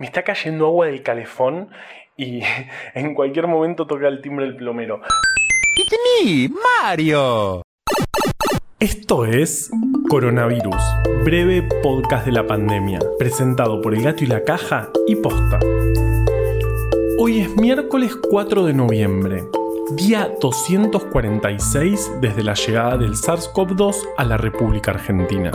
Me está cayendo agua del calefón y en cualquier momento toca el timbre el plomero. ¡It's Mario! Esto es Coronavirus, breve podcast de la pandemia, presentado por El Gato y la Caja y Posta. Hoy es miércoles 4 de noviembre, día 246 desde la llegada del SARS-CoV-2 a la República Argentina.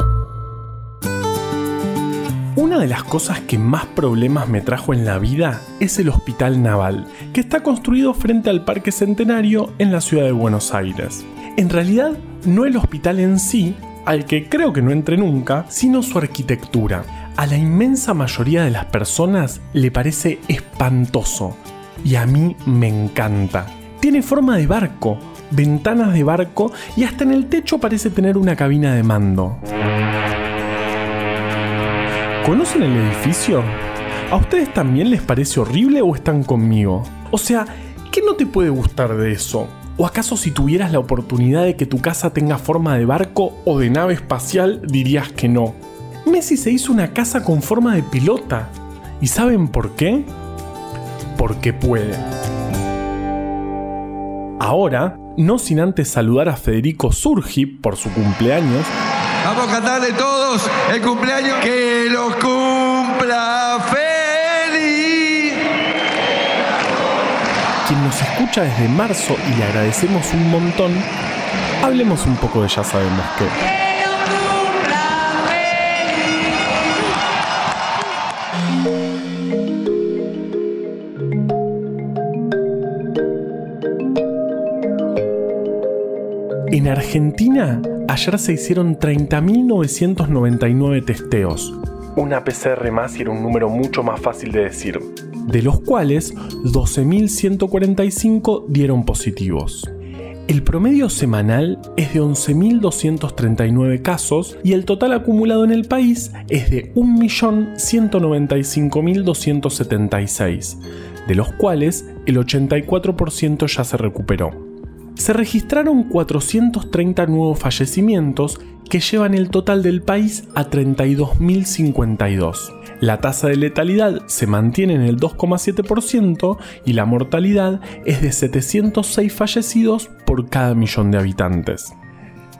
Una de las cosas que más problemas me trajo en la vida es el Hospital Naval, que está construido frente al Parque Centenario en la ciudad de Buenos Aires. En realidad, no el hospital en sí, al que creo que no entré nunca, sino su arquitectura. A la inmensa mayoría de las personas le parece espantoso, y a mí me encanta. Tiene forma de barco, ventanas de barco y hasta en el techo parece tener una cabina de mando. ¿Conocen el edificio? ¿A ustedes también les parece horrible o están conmigo? O sea, ¿qué no te puede gustar de eso? ¿O acaso si tuvieras la oportunidad de que tu casa tenga forma de barco o de nave espacial dirías que no? Messi se hizo una casa con forma de pilota. ¿Y saben por qué? Porque puede. Ahora, no sin antes saludar a Federico Surgi por su cumpleaños, Vamos a cantarle todos el cumpleaños. Que los cumpla feliz. quien nos escucha desde marzo y le agradecemos un montón, hablemos un poco de ya sabemos qué. En Argentina, ayer se hicieron 30.999 testeos. Una PCR más y era un número mucho más fácil de decir. De los cuales, 12.145 dieron positivos. El promedio semanal es de 11.239 casos y el total acumulado en el país es de 1.195.276, de los cuales el 84% ya se recuperó se registraron 430 nuevos fallecimientos que llevan el total del país a 32.052. La tasa de letalidad se mantiene en el 2,7% y la mortalidad es de 706 fallecidos por cada millón de habitantes.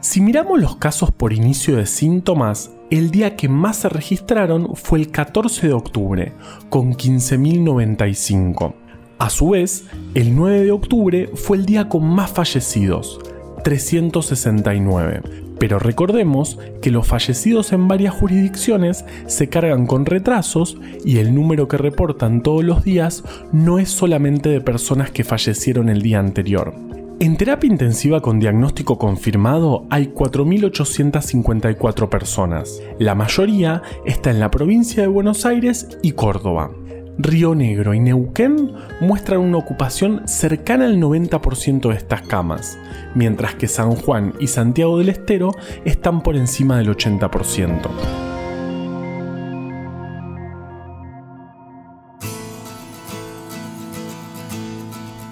Si miramos los casos por inicio de síntomas, el día que más se registraron fue el 14 de octubre, con 15.095. A su vez, el 9 de octubre fue el día con más fallecidos, 369. Pero recordemos que los fallecidos en varias jurisdicciones se cargan con retrasos y el número que reportan todos los días no es solamente de personas que fallecieron el día anterior. En terapia intensiva con diagnóstico confirmado hay 4.854 personas. La mayoría está en la provincia de Buenos Aires y Córdoba. Río Negro y Neuquén muestran una ocupación cercana al 90% de estas camas, mientras que San Juan y Santiago del Estero están por encima del 80%.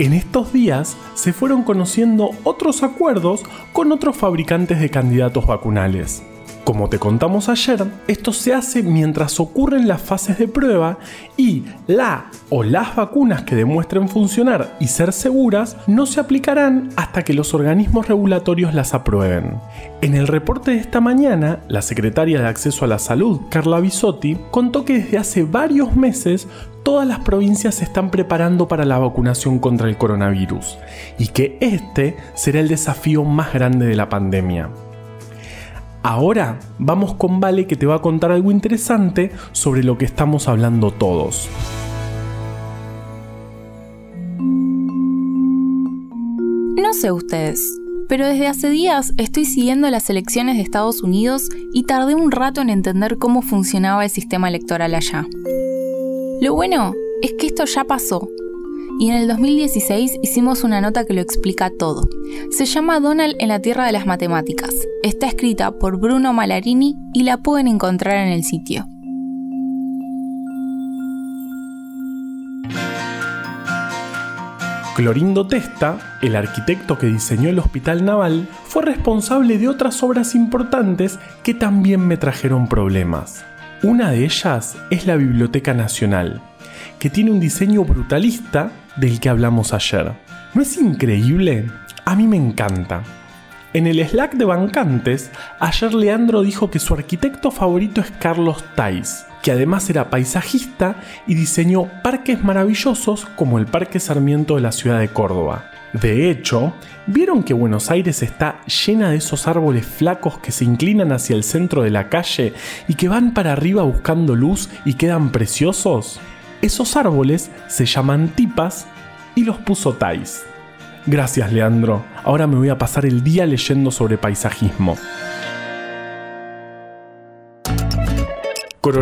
En estos días se fueron conociendo otros acuerdos con otros fabricantes de candidatos vacunales. Como te contamos ayer, esto se hace mientras ocurren las fases de prueba y la o las vacunas que demuestren funcionar y ser seguras no se aplicarán hasta que los organismos regulatorios las aprueben. En el reporte de esta mañana, la secretaria de Acceso a la Salud, Carla Bisotti, contó que desde hace varios meses todas las provincias se están preparando para la vacunación contra el coronavirus y que este será el desafío más grande de la pandemia. Ahora vamos con Vale que te va a contar algo interesante sobre lo que estamos hablando todos. No sé ustedes, pero desde hace días estoy siguiendo las elecciones de Estados Unidos y tardé un rato en entender cómo funcionaba el sistema electoral allá. Lo bueno es que esto ya pasó y en el 2016 hicimos una nota que lo explica todo. Se llama Donald en la Tierra de las Matemáticas. Está escrita por Bruno Malarini y la pueden encontrar en el sitio. Clorindo Testa, el arquitecto que diseñó el Hospital Naval, fue responsable de otras obras importantes que también me trajeron problemas. Una de ellas es la Biblioteca Nacional, que tiene un diseño brutalista del que hablamos ayer. ¿No es increíble? A mí me encanta. En el Slack de Bancantes, ayer Leandro dijo que su arquitecto favorito es Carlos Tais, que además era paisajista y diseñó parques maravillosos como el Parque Sarmiento de la ciudad de Córdoba. De hecho, ¿vieron que Buenos Aires está llena de esos árboles flacos que se inclinan hacia el centro de la calle y que van para arriba buscando luz y quedan preciosos? Esos árboles se llaman tipas y los puso Tais. Gracias, Leandro. Ahora me voy a pasar el día leyendo sobre paisajismo.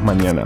mañana.